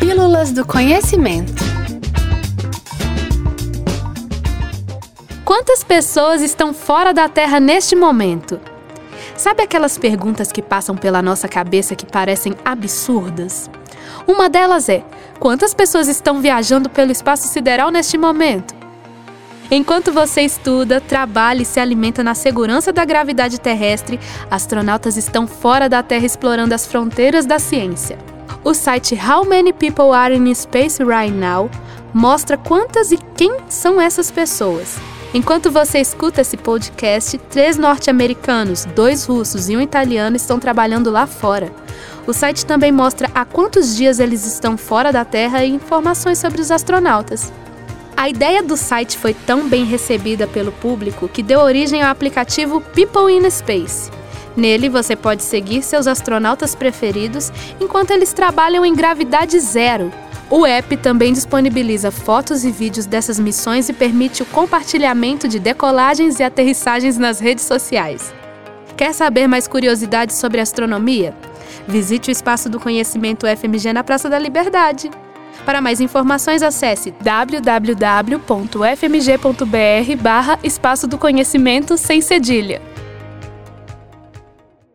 Pílulas do Conhecimento. Quantas pessoas estão fora da Terra neste momento? Sabe aquelas perguntas que passam pela nossa cabeça que parecem absurdas? Uma delas é: quantas pessoas estão viajando pelo espaço sideral neste momento? Enquanto você estuda, trabalha e se alimenta na segurança da gravidade terrestre, astronautas estão fora da Terra explorando as fronteiras da ciência. O site How Many People Are in Space Right Now mostra quantas e quem são essas pessoas. Enquanto você escuta esse podcast, três norte-americanos, dois russos e um italiano estão trabalhando lá fora. O site também mostra há quantos dias eles estão fora da Terra e informações sobre os astronautas. A ideia do site foi tão bem recebida pelo público que deu origem ao aplicativo People in Space. Nele você pode seguir seus astronautas preferidos enquanto eles trabalham em gravidade zero. O app também disponibiliza fotos e vídeos dessas missões e permite o compartilhamento de decolagens e aterrissagens nas redes sociais. Quer saber mais curiosidades sobre astronomia? Visite o Espaço do Conhecimento FMG na Praça da Liberdade. Para mais informações, acesse www.fmg.br barra Espaço do Conhecimento sem cedilha.